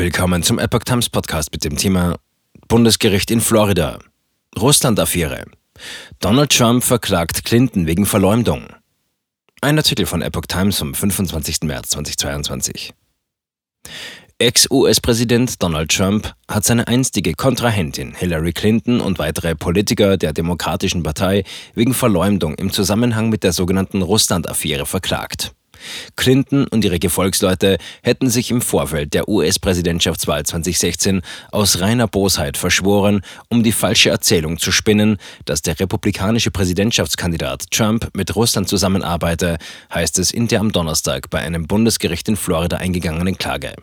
Willkommen zum Epoch Times Podcast mit dem Thema Bundesgericht in Florida. Russland-Affäre. Donald Trump verklagt Clinton wegen Verleumdung. Ein Artikel von Epoch Times vom 25. März 2022. Ex-US-Präsident Donald Trump hat seine einstige Kontrahentin Hillary Clinton und weitere Politiker der Demokratischen Partei wegen Verleumdung im Zusammenhang mit der sogenannten Russland-Affäre verklagt. Clinton und ihre Gefolgsleute hätten sich im Vorfeld der US-Präsidentschaftswahl 2016 aus reiner Bosheit verschworen, um die falsche Erzählung zu spinnen, dass der republikanische Präsidentschaftskandidat Trump mit Russland zusammenarbeite, heißt es in der am Donnerstag bei einem Bundesgericht in Florida eingegangenen Klage.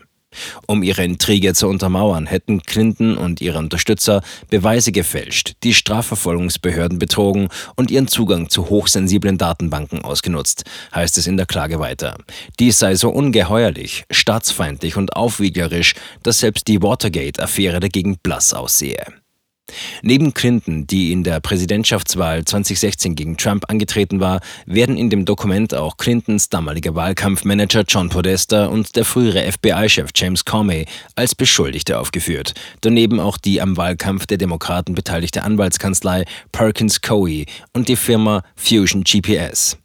Um ihre Intrige zu untermauern, hätten Clinton und ihre Unterstützer Beweise gefälscht, die Strafverfolgungsbehörden betrogen und ihren Zugang zu hochsensiblen Datenbanken ausgenutzt, heißt es in der Klage weiter. Dies sei so ungeheuerlich, staatsfeindlich und aufwieglerisch, dass selbst die Watergate-Affäre dagegen blass aussehe. Neben Clinton, die in der Präsidentschaftswahl 2016 gegen Trump angetreten war, werden in dem Dokument auch Clintons damaliger Wahlkampfmanager John Podesta und der frühere FBI-Chef James Comey als Beschuldigte aufgeführt. Daneben auch die am Wahlkampf der Demokraten beteiligte Anwaltskanzlei Perkins Coie und die Firma Fusion GPS.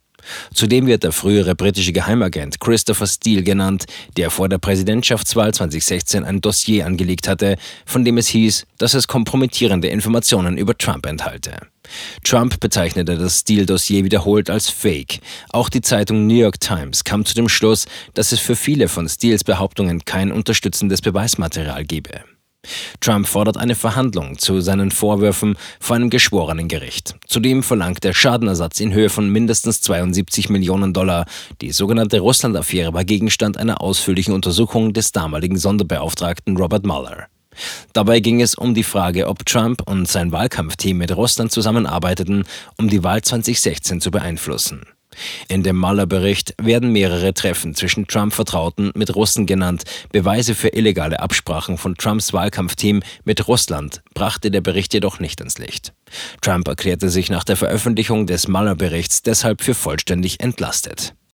Zudem wird der frühere britische Geheimagent Christopher Steele genannt, der vor der Präsidentschaftswahl 2016 ein Dossier angelegt hatte, von dem es hieß, dass es kompromittierende Informationen über Trump enthalte. Trump bezeichnete das Steele-Dossier wiederholt als Fake. Auch die Zeitung New York Times kam zu dem Schluss, dass es für viele von Steeles Behauptungen kein unterstützendes Beweismaterial gebe. Trump fordert eine Verhandlung zu seinen Vorwürfen vor einem geschworenen Gericht. Zudem verlangt er Schadenersatz in Höhe von mindestens 72 Millionen Dollar. Die sogenannte Russland-Affäre war Gegenstand einer ausführlichen Untersuchung des damaligen Sonderbeauftragten Robert Mueller. Dabei ging es um die Frage, ob Trump und sein Wahlkampfteam mit Russland zusammenarbeiteten, um die Wahl 2016 zu beeinflussen. In dem Mueller-Bericht werden mehrere Treffen zwischen Trump-Vertrauten mit Russen genannt. Beweise für illegale Absprachen von Trumps Wahlkampfteam mit Russland brachte der Bericht jedoch nicht ins Licht. Trump erklärte sich nach der Veröffentlichung des Mueller-Berichts deshalb für vollständig entlastet.